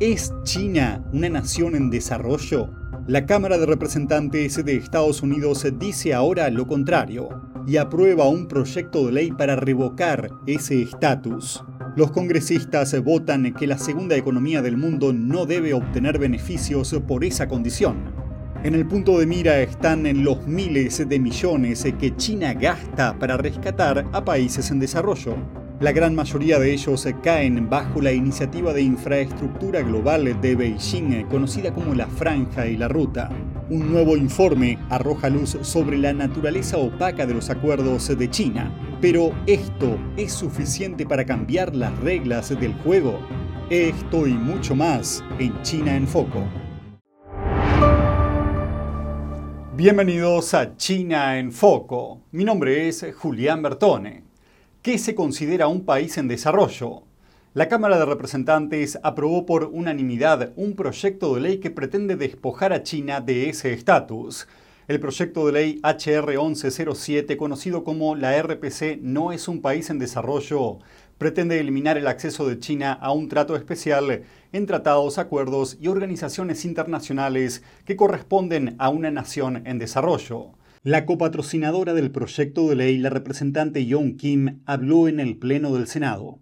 ¿Es China una nación en desarrollo? La Cámara de Representantes de Estados Unidos dice ahora lo contrario y aprueba un proyecto de ley para revocar ese estatus. Los congresistas votan que la segunda economía del mundo no debe obtener beneficios por esa condición. En el punto de mira están los miles de millones que China gasta para rescatar a países en desarrollo. La gran mayoría de ellos caen bajo la iniciativa de infraestructura global de Beijing, conocida como la Franja y la Ruta. Un nuevo informe arroja luz sobre la naturaleza opaca de los acuerdos de China. Pero ¿esto es suficiente para cambiar las reglas del juego? Esto y mucho más en China en Foco. Bienvenidos a China en Foco. Mi nombre es Julián Bertone. ¿Qué se considera un país en desarrollo? La Cámara de Representantes aprobó por unanimidad un proyecto de ley que pretende despojar a China de ese estatus. El proyecto de ley HR 1107, conocido como la RPC, no es un país en desarrollo, pretende eliminar el acceso de China a un trato especial en tratados, acuerdos y organizaciones internacionales que corresponden a una nación en desarrollo. La copatrocinadora del proyecto de ley, la representante Young Kim, habló en el Pleno del Senado.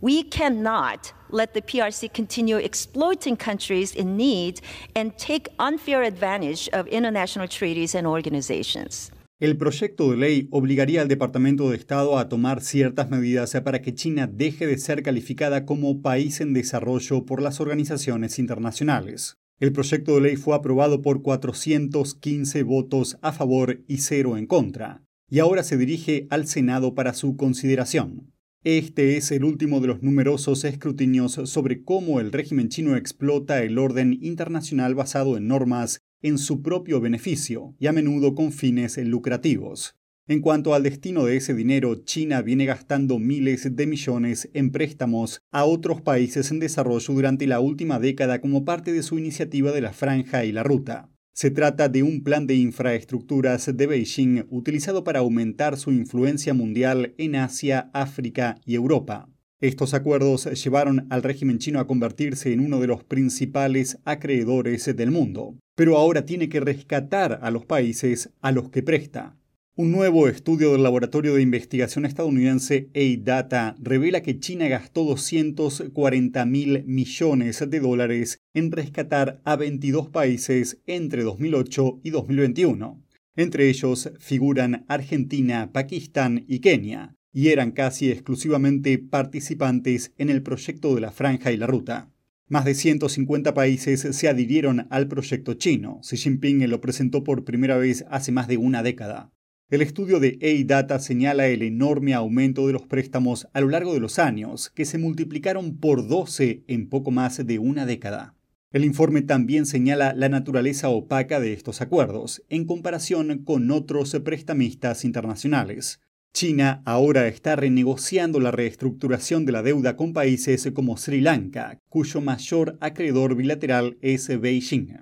We cannot let the PRC continue exploiting countries in need and take unfair advantage of international treaties and organizations. El proyecto de ley obligaría al Departamento de Estado a tomar ciertas medidas para que China deje de ser calificada como país en desarrollo por las organizaciones internacionales. El proyecto de ley fue aprobado por 415 votos a favor y cero en contra, y ahora se dirige al Senado para su consideración. Este es el último de los numerosos escrutinios sobre cómo el régimen chino explota el orden internacional basado en normas en su propio beneficio y a menudo con fines lucrativos. En cuanto al destino de ese dinero, China viene gastando miles de millones en préstamos a otros países en desarrollo durante la última década como parte de su iniciativa de la franja y la ruta. Se trata de un plan de infraestructuras de Beijing utilizado para aumentar su influencia mundial en Asia, África y Europa. Estos acuerdos llevaron al régimen chino a convertirse en uno de los principales acreedores del mundo, pero ahora tiene que rescatar a los países a los que presta. Un nuevo estudio del laboratorio de investigación estadounidense A-Data revela que China gastó 240 mil millones de dólares en rescatar a 22 países entre 2008 y 2021. Entre ellos figuran Argentina, Pakistán y Kenia, y eran casi exclusivamente participantes en el proyecto de la Franja y la Ruta. Más de 150 países se adhirieron al proyecto chino. Xi Jinping lo presentó por primera vez hace más de una década. El estudio de A-Data señala el enorme aumento de los préstamos a lo largo de los años, que se multiplicaron por 12 en poco más de una década. El informe también señala la naturaleza opaca de estos acuerdos, en comparación con otros prestamistas internacionales. China ahora está renegociando la reestructuración de la deuda con países como Sri Lanka, cuyo mayor acreedor bilateral es Beijing.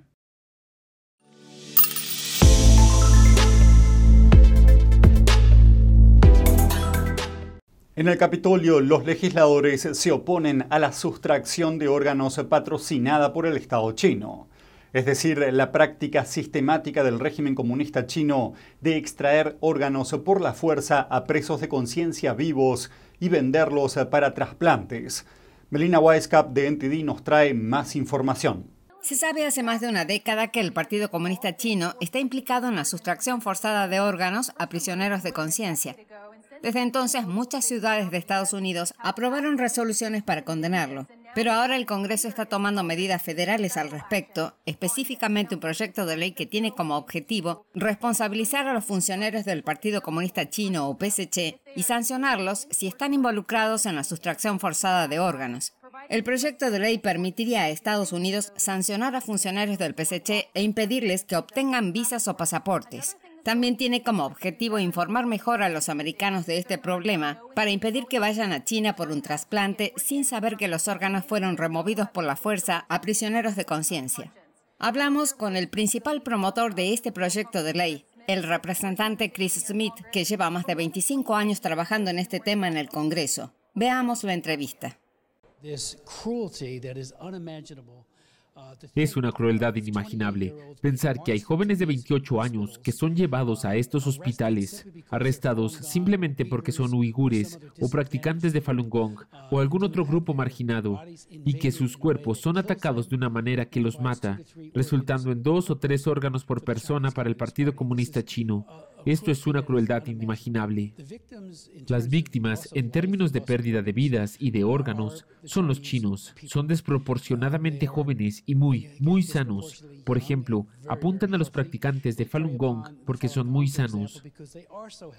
En el Capitolio, los legisladores se oponen a la sustracción de órganos patrocinada por el Estado chino es decir, la práctica sistemática del régimen comunista chino de extraer órganos por la fuerza a presos de conciencia vivos y venderlos para trasplantes. Melina Weisskap de NTD nos trae más información. Se sabe hace más de una década que el Partido Comunista Chino está implicado en la sustracción forzada de órganos a prisioneros de conciencia. Desde entonces, muchas ciudades de Estados Unidos aprobaron resoluciones para condenarlo. Pero ahora el Congreso está tomando medidas federales al respecto, específicamente un proyecto de ley que tiene como objetivo responsabilizar a los funcionarios del Partido Comunista Chino o PSC y sancionarlos si están involucrados en la sustracción forzada de órganos. El proyecto de ley permitiría a Estados Unidos sancionar a funcionarios del PSC e impedirles que obtengan visas o pasaportes. También tiene como objetivo informar mejor a los americanos de este problema para impedir que vayan a China por un trasplante sin saber que los órganos fueron removidos por la fuerza a prisioneros de conciencia. Hablamos con el principal promotor de este proyecto de ley, el representante Chris Smith, que lleva más de 25 años trabajando en este tema en el Congreso. Veamos la entrevista. Es una crueldad inimaginable pensar que hay jóvenes de 28 años que son llevados a estos hospitales, arrestados simplemente porque son uigures o practicantes de Falun Gong o algún otro grupo marginado, y que sus cuerpos son atacados de una manera que los mata, resultando en dos o tres órganos por persona para el Partido Comunista Chino. Esto es una crueldad inimaginable. Las víctimas, en términos de pérdida de vidas y de órganos, son los chinos. Son desproporcionadamente jóvenes y muy, muy sanos. Por ejemplo, apuntan a los practicantes de Falun Gong porque son muy sanos.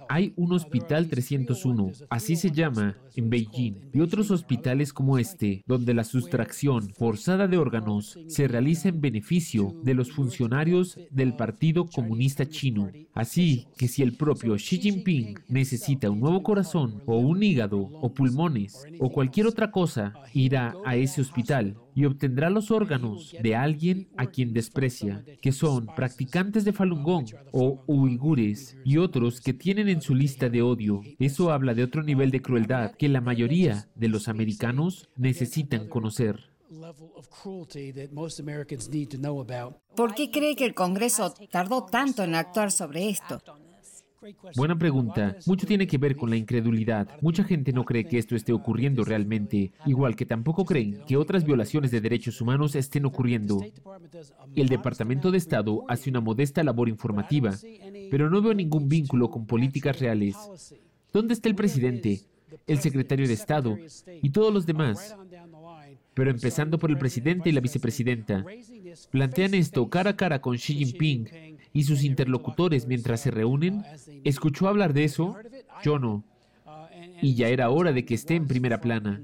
Hay un Hospital 301, así se llama, en Beijing, y otros hospitales como este, donde la sustracción forzada de órganos se realiza en beneficio de los funcionarios del Partido Comunista Chino. Así que si el propio Xi Jinping necesita un nuevo corazón o un hígado o pulmones o cualquier otra cosa, irá a ese hospital y obtendrá los órganos de alguien a quien desprecia, que son practicantes de Falun Gong o uigures y otros que tienen en su lista de odio. Eso habla de otro nivel de crueldad que la mayoría de los americanos necesitan conocer. ¿Por qué cree que el Congreso tardó tanto en actuar sobre esto? Buena pregunta. Mucho tiene que ver con la incredulidad. Mucha gente no cree que esto esté ocurriendo realmente, igual que tampoco creen que otras violaciones de derechos humanos estén ocurriendo. El Departamento de Estado hace una modesta labor informativa, pero no veo ningún vínculo con políticas reales. ¿Dónde está el presidente, el secretario de Estado y todos los demás? pero empezando por el presidente y la vicepresidenta. Plantean esto cara a cara con Xi Jinping y sus interlocutores mientras se reúnen. ¿Escuchó hablar de eso? Yo no. Y ya era hora de que esté en primera plana,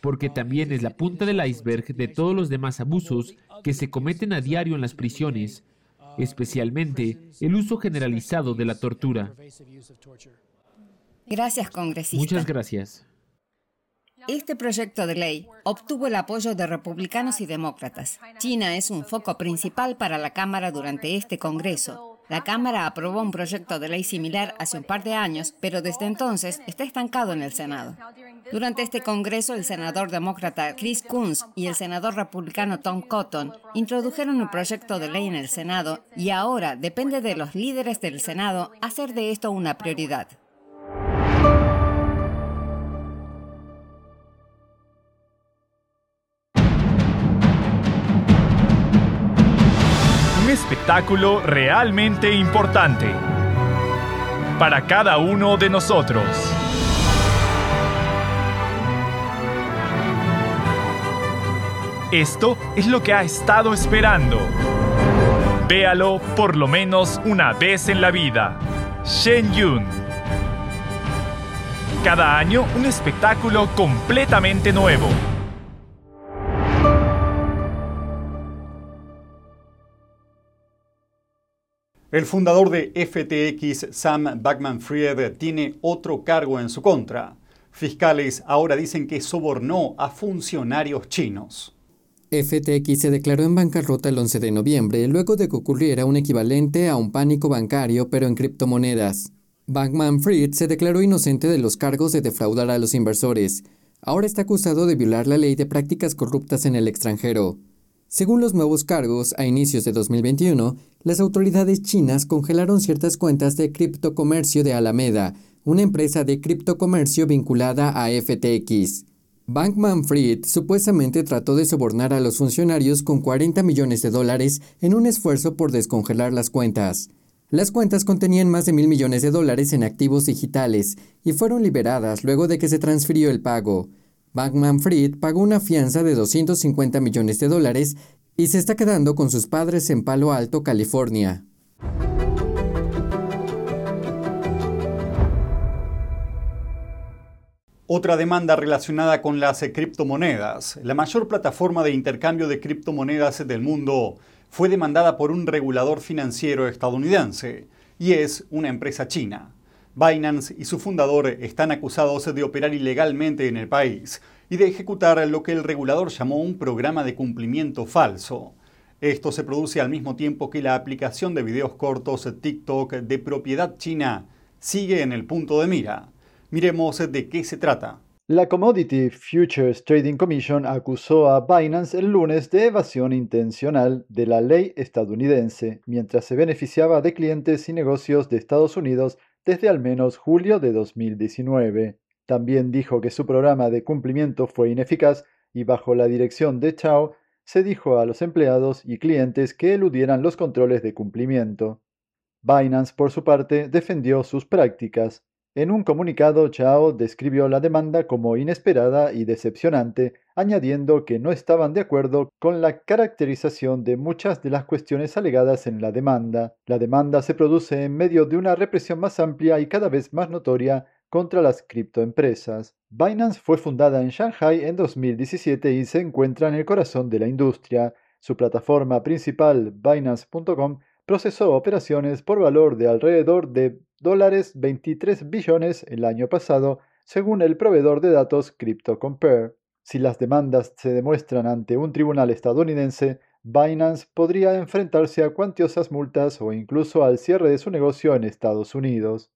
porque también es la punta del iceberg de todos los demás abusos que se cometen a diario en las prisiones, especialmente el uso generalizado de la tortura. Gracias, congresista. Muchas gracias. Este proyecto de ley obtuvo el apoyo de republicanos y demócratas. China es un foco principal para la Cámara durante este Congreso. La Cámara aprobó un proyecto de ley similar hace un par de años, pero desde entonces está estancado en el Senado. Durante este Congreso, el senador demócrata Chris Coons y el senador republicano Tom Cotton introdujeron un proyecto de ley en el Senado y ahora depende de los líderes del Senado hacer de esto una prioridad. Espectáculo realmente importante para cada uno de nosotros. Esto es lo que ha estado esperando. Véalo por lo menos una vez en la vida. Shen Yun. Cada año un espectáculo completamente nuevo El fundador de FTX, Sam Backman-Fried, tiene otro cargo en su contra. Fiscales ahora dicen que sobornó a funcionarios chinos. FTX se declaró en bancarrota el 11 de noviembre, luego de que ocurriera un equivalente a un pánico bancario, pero en criptomonedas. Bankman-Fried se declaró inocente de los cargos de defraudar a los inversores. Ahora está acusado de violar la ley de prácticas corruptas en el extranjero. Según los nuevos cargos, a inicios de 2021, las autoridades chinas congelaron ciertas cuentas de criptocomercio de Alameda, una empresa de criptocomercio vinculada a FTX. Bankman Fried supuestamente trató de sobornar a los funcionarios con 40 millones de dólares en un esfuerzo por descongelar las cuentas. Las cuentas contenían más de mil millones de dólares en activos digitales y fueron liberadas luego de que se transfirió el pago. Bankman Fried pagó una fianza de 250 millones de dólares y se está quedando con sus padres en Palo Alto, California. Otra demanda relacionada con las criptomonedas. La mayor plataforma de intercambio de criptomonedas del mundo fue demandada por un regulador financiero estadounidense y es una empresa china. Binance y su fundador están acusados de operar ilegalmente en el país y de ejecutar lo que el regulador llamó un programa de cumplimiento falso. Esto se produce al mismo tiempo que la aplicación de videos cortos TikTok de propiedad china sigue en el punto de mira. Miremos de qué se trata. La Commodity Futures Trading Commission acusó a Binance el lunes de evasión intencional de la ley estadounidense, mientras se beneficiaba de clientes y negocios de Estados Unidos desde al menos julio de 2019. También dijo que su programa de cumplimiento fue ineficaz y bajo la dirección de Chao se dijo a los empleados y clientes que eludieran los controles de cumplimiento. Binance, por su parte, defendió sus prácticas. En un comunicado, Chao describió la demanda como inesperada y decepcionante, añadiendo que no estaban de acuerdo con la caracterización de muchas de las cuestiones alegadas en la demanda. La demanda se produce en medio de una represión más amplia y cada vez más notoria contra las criptoempresas. Binance fue fundada en Shanghai en 2017 y se encuentra en el corazón de la industria. Su plataforma principal, Binance.com, procesó operaciones por valor de alrededor de dólares 23 billones el año pasado, según el proveedor de datos CryptoCompare. Si las demandas se demuestran ante un tribunal estadounidense, Binance podría enfrentarse a cuantiosas multas o incluso al cierre de su negocio en Estados Unidos.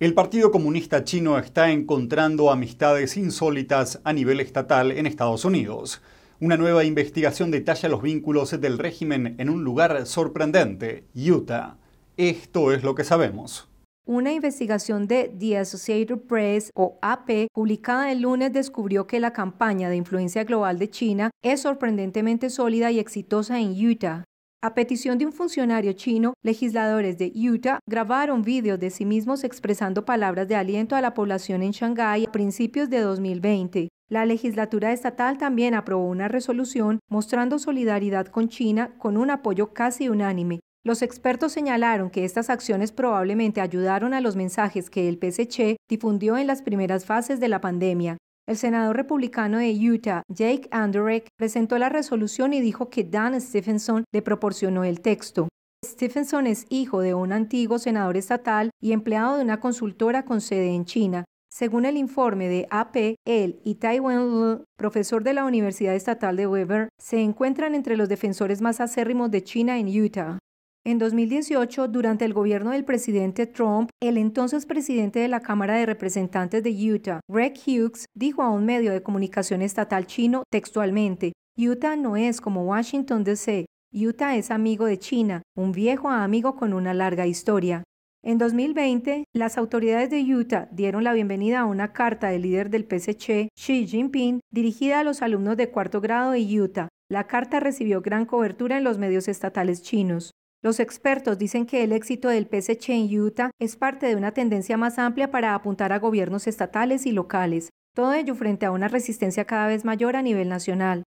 El Partido Comunista Chino está encontrando amistades insólitas a nivel estatal en Estados Unidos. Una nueva investigación detalla los vínculos del régimen en un lugar sorprendente, Utah. Esto es lo que sabemos. Una investigación de The Associated Press o AP publicada el lunes descubrió que la campaña de influencia global de China es sorprendentemente sólida y exitosa en Utah. A petición de un funcionario chino, legisladores de Utah grabaron vídeos de sí mismos expresando palabras de aliento a la población en Shanghái a principios de 2020. La legislatura estatal también aprobó una resolución mostrando solidaridad con China con un apoyo casi unánime. Los expertos señalaron que estas acciones probablemente ayudaron a los mensajes que el PSC difundió en las primeras fases de la pandemia. El senador republicano de Utah, Jake Anderek, presentó la resolución y dijo que Dan Stephenson le proporcionó el texto. Stephenson es hijo de un antiguo senador estatal y empleado de una consultora con sede en China. Según el informe de AP, él y Taiwan profesor de la Universidad Estatal de Weber, se encuentran entre los defensores más acérrimos de China en Utah. En 2018, durante el gobierno del presidente Trump, el entonces presidente de la Cámara de Representantes de Utah, Greg Hughes, dijo a un medio de comunicación estatal chino textualmente, Utah no es como Washington DC, Utah es amigo de China, un viejo amigo con una larga historia. En 2020, las autoridades de Utah dieron la bienvenida a una carta del líder del PSC, Xi Jinping, dirigida a los alumnos de cuarto grado de Utah. La carta recibió gran cobertura en los medios estatales chinos. Los expertos dicen que el éxito del PSC en Utah es parte de una tendencia más amplia para apuntar a gobiernos estatales y locales, todo ello frente a una resistencia cada vez mayor a nivel nacional.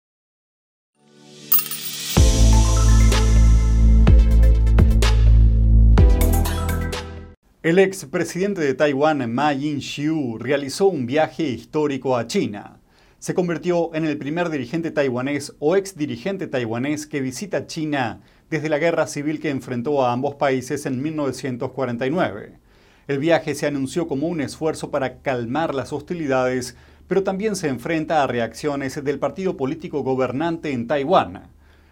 El expresidente de Taiwán, Ma Ying-xiu, realizó un viaje histórico a China. Se convirtió en el primer dirigente taiwanés o ex dirigente taiwanés que visita China desde la guerra civil que enfrentó a ambos países en 1949. El viaje se anunció como un esfuerzo para calmar las hostilidades, pero también se enfrenta a reacciones del partido político gobernante en Taiwán.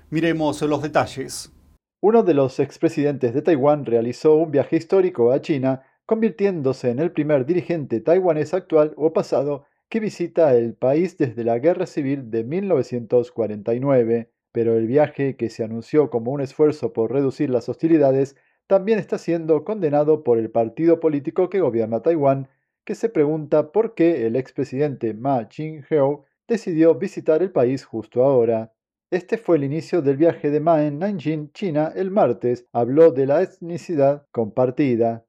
Miremos los detalles. Uno de los expresidentes de Taiwán realizó un viaje histórico a China, convirtiéndose en el primer dirigente taiwanés actual o pasado que visita el país desde la Guerra Civil de 1949. Pero el viaje, que se anunció como un esfuerzo por reducir las hostilidades, también está siendo condenado por el partido político que gobierna Taiwán, que se pregunta por qué el expresidente Ma Ching-heo decidió visitar el país justo ahora. Este fue el inicio del viaje de Ma en Nanjing, China, el martes. Habló de la etnicidad compartida.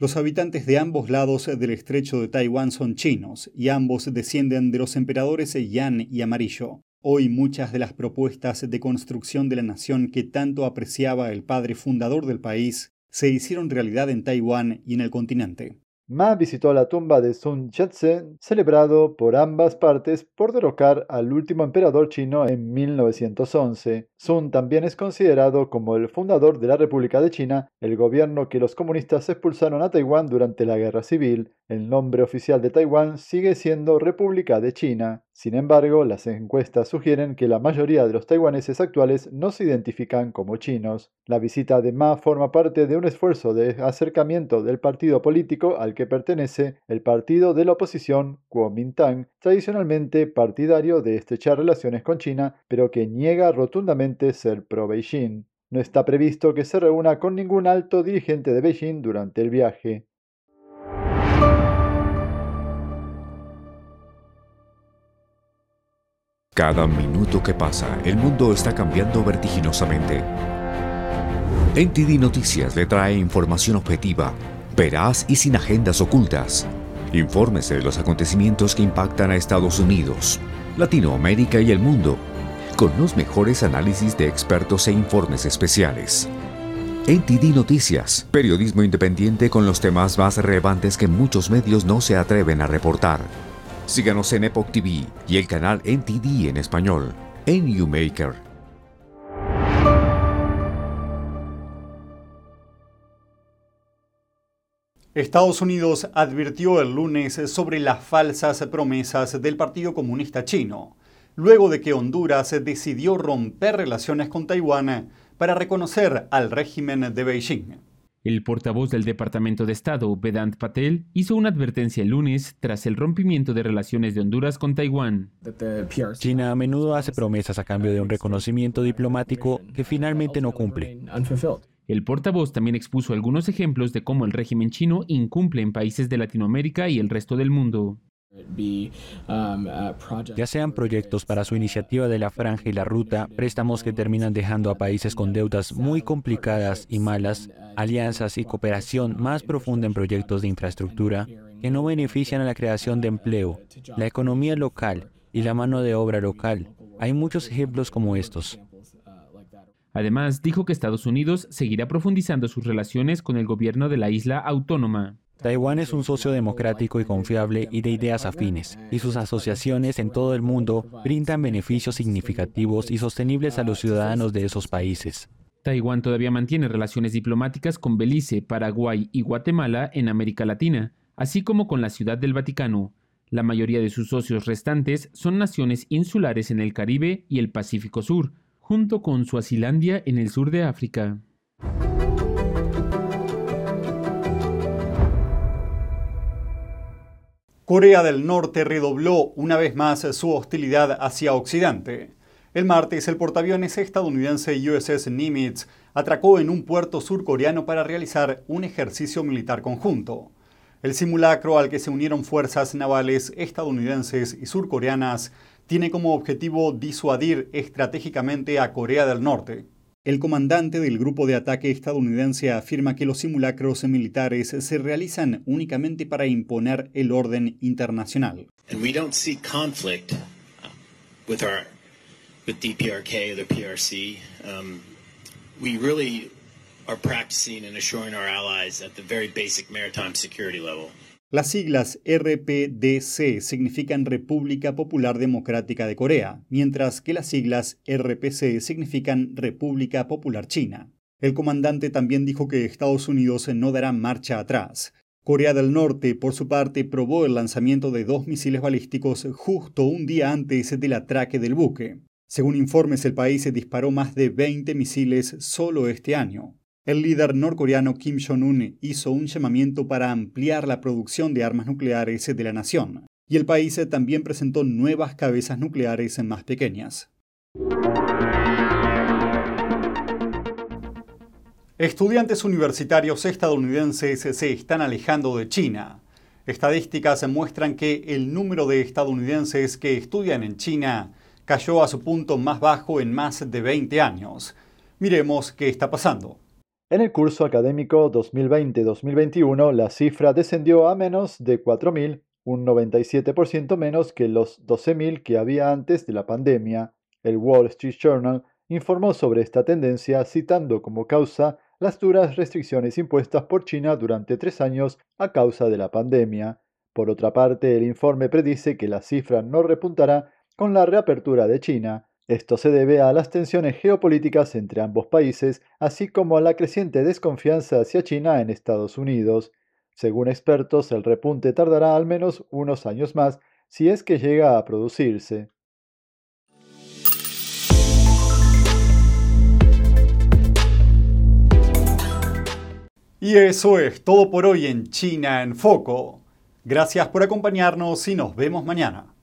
Los habitantes de ambos lados del estrecho de Taiwán son chinos y ambos descienden de los emperadores Yan y Amarillo. Hoy muchas de las propuestas de construcción de la nación que tanto apreciaba el padre fundador del país se hicieron realidad en Taiwán y en el continente. Ma visitó la tumba de Sun Yat-sen, celebrado por ambas partes por derrocar al último emperador chino en 1911. Sun también es considerado como el fundador de la República de China, el gobierno que los comunistas expulsaron a Taiwán durante la Guerra Civil. El nombre oficial de Taiwán sigue siendo República de China. Sin embargo, las encuestas sugieren que la mayoría de los taiwaneses actuales no se identifican como chinos. La visita de Ma forma parte de un esfuerzo de acercamiento del partido político al que pertenece el partido de la oposición Kuomintang, tradicionalmente partidario de estrechar relaciones con China, pero que niega rotundamente ser pro-Beijing. No está previsto que se reúna con ningún alto dirigente de Beijing durante el viaje. Cada minuto que pasa, el mundo está cambiando vertiginosamente. NTD Noticias le trae información objetiva, veraz y sin agendas ocultas. Infórmese de los acontecimientos que impactan a Estados Unidos, Latinoamérica y el mundo, con los mejores análisis de expertos e informes especiales. NTD Noticias, periodismo independiente con los temas más relevantes que muchos medios no se atreven a reportar. Síganos en Epoch TV y el canal NTD en español, en YouMaker. Estados Unidos advirtió el lunes sobre las falsas promesas del Partido Comunista Chino, luego de que Honduras decidió romper relaciones con Taiwán para reconocer al régimen de Beijing. El portavoz del Departamento de Estado, Vedant Patel, hizo una advertencia el lunes tras el rompimiento de relaciones de Honduras con Taiwán. China a menudo hace promesas a cambio de un reconocimiento diplomático que finalmente no cumple. El portavoz también expuso algunos ejemplos de cómo el régimen chino incumple en países de Latinoamérica y el resto del mundo. Um, ya sean proyectos para su iniciativa de la franja y la ruta, préstamos que terminan dejando a países con deudas muy complicadas y malas, alianzas y cooperación más profunda en proyectos de infraestructura que no benefician a la creación de empleo, la economía local y la mano de obra local. Hay muchos ejemplos como estos. Además, dijo que Estados Unidos seguirá profundizando sus relaciones con el gobierno de la isla autónoma. Taiwán es un socio democrático y confiable y de ideas afines, y sus asociaciones en todo el mundo brindan beneficios significativos y sostenibles a los ciudadanos de esos países. Taiwán todavía mantiene relaciones diplomáticas con Belice, Paraguay y Guatemala en América Latina, así como con la Ciudad del Vaticano. La mayoría de sus socios restantes son naciones insulares en el Caribe y el Pacífico Sur, junto con Suazilandia en el sur de África. Corea del Norte redobló una vez más su hostilidad hacia Occidente. El martes, el portaaviones estadounidense USS Nimitz atracó en un puerto surcoreano para realizar un ejercicio militar conjunto. El simulacro al que se unieron fuerzas navales estadounidenses y surcoreanas tiene como objetivo disuadir estratégicamente a Corea del Norte. El comandante del grupo de ataque estadounidense afirma que los simulacros militares se realizan únicamente para imponer el orden internacional. Practicing and assuring our allies at the very basic maritime security level. Las siglas RPDC significan República Popular Democrática de Corea, mientras que las siglas RPC significan República Popular China. El comandante también dijo que Estados Unidos no dará marcha atrás. Corea del Norte, por su parte, probó el lanzamiento de dos misiles balísticos justo un día antes del atraque del buque. Según informes, el país disparó más de 20 misiles solo este año. El líder norcoreano Kim Jong-un hizo un llamamiento para ampliar la producción de armas nucleares de la nación, y el país también presentó nuevas cabezas nucleares más pequeñas. Estudiantes universitarios estadounidenses se están alejando de China. Estadísticas muestran que el número de estadounidenses que estudian en China cayó a su punto más bajo en más de 20 años. Miremos qué está pasando. En el curso académico 2020-2021, la cifra descendió a menos de 4.000, un 97% menos que los 12.000 que había antes de la pandemia. El Wall Street Journal informó sobre esta tendencia citando como causa las duras restricciones impuestas por China durante tres años a causa de la pandemia. Por otra parte, el informe predice que la cifra no repuntará con la reapertura de China, Esto se debe a las tensiones geopolíticas entre ambos países, así como a la creciente desconfianza hacia China en Estados Unidos. Según expertos, el repunte tardará al menos unos años más si es que llega a producirse. Y eso es todo por hoy en China en Foco. Gracias por acompañarnos y nos vemos mañana.